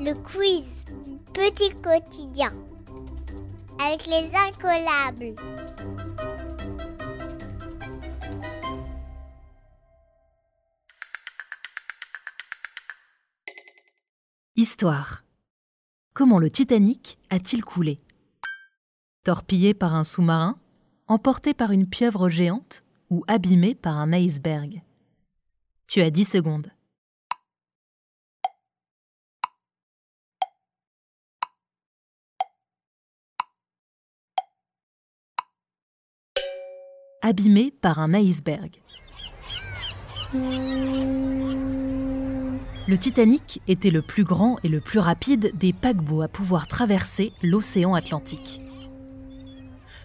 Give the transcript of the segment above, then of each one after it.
Le quiz Petit quotidien avec les incollables. Histoire. Comment le Titanic a-t-il coulé? Torpillé par un sous-marin Emporté par une pieuvre géante Ou abîmé par un iceberg? Tu as 10 secondes. Abîmé par un iceberg. Le Titanic était le plus grand et le plus rapide des paquebots à pouvoir traverser l'océan Atlantique.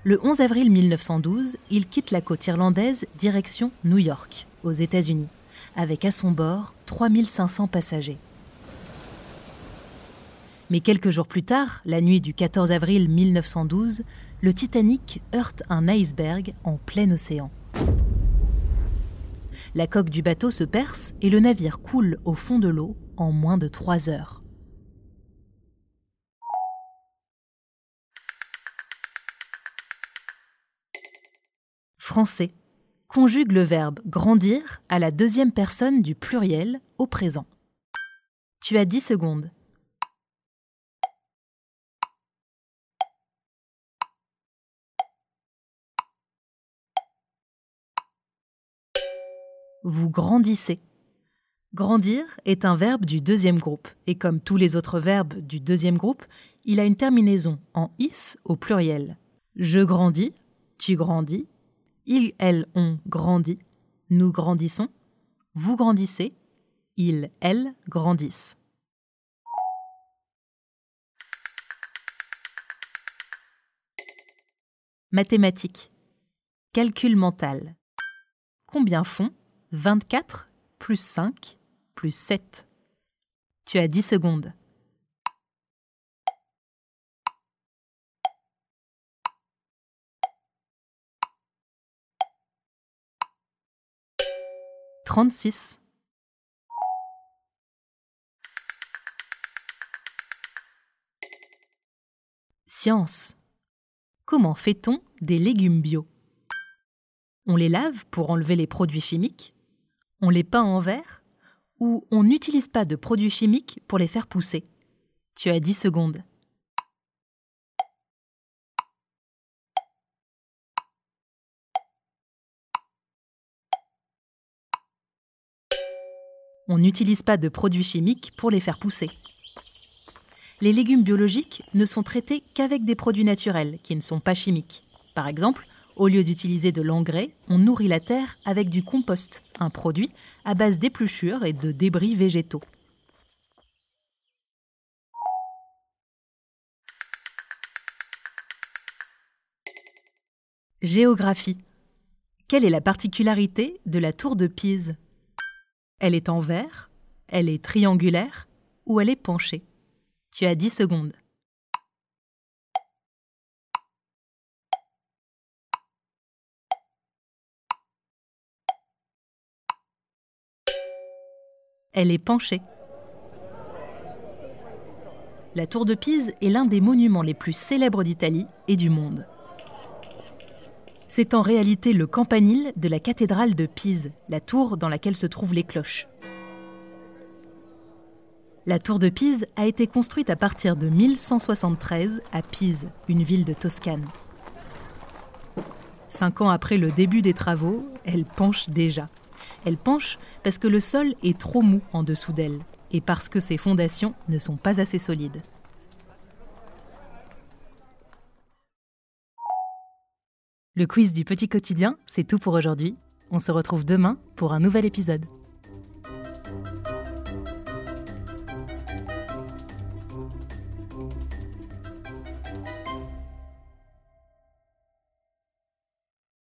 Le 11 avril 1912, il quitte la côte irlandaise direction New York, aux États-Unis, avec à son bord 3500 passagers. Mais quelques jours plus tard, la nuit du 14 avril 1912, le Titanic heurte un iceberg en plein océan. La coque du bateau se perce et le navire coule au fond de l'eau en moins de trois heures. Français. Conjugue le verbe grandir à la deuxième personne du pluriel au présent. Tu as 10 secondes. Vous grandissez. Grandir est un verbe du deuxième groupe, et comme tous les autres verbes du deuxième groupe, il a une terminaison en is au pluriel. Je grandis, tu grandis, ils, elles, ont grandi, nous grandissons, vous grandissez, ils, elles grandissent. Mathématiques. Calcul mental. Combien font 24 plus 5 plus 7. Tu as 10 secondes. Trente-six. Science. Comment fait-on des légumes bio? On les lave pour enlever les produits chimiques? On les peint en verre ou on n'utilise pas de produits chimiques pour les faire pousser. Tu as 10 secondes. On n'utilise pas de produits chimiques pour les faire pousser. Les légumes biologiques ne sont traités qu'avec des produits naturels qui ne sont pas chimiques. Par exemple, au lieu d'utiliser de l'engrais, on nourrit la terre avec du compost, un produit à base d'épluchures et de débris végétaux. Géographie. Quelle est la particularité de la tour de Pise? Elle est en verre, elle est triangulaire ou elle est penchée? Tu as 10 secondes. Elle est penchée. La tour de Pise est l'un des monuments les plus célèbres d'Italie et du monde. C'est en réalité le campanile de la cathédrale de Pise, la tour dans laquelle se trouvent les cloches. La tour de Pise a été construite à partir de 1173 à Pise, une ville de Toscane. Cinq ans après le début des travaux, elle penche déjà. Elle penche parce que le sol est trop mou en dessous d'elle et parce que ses fondations ne sont pas assez solides. Le quiz du petit quotidien, c'est tout pour aujourd'hui. On se retrouve demain pour un nouvel épisode.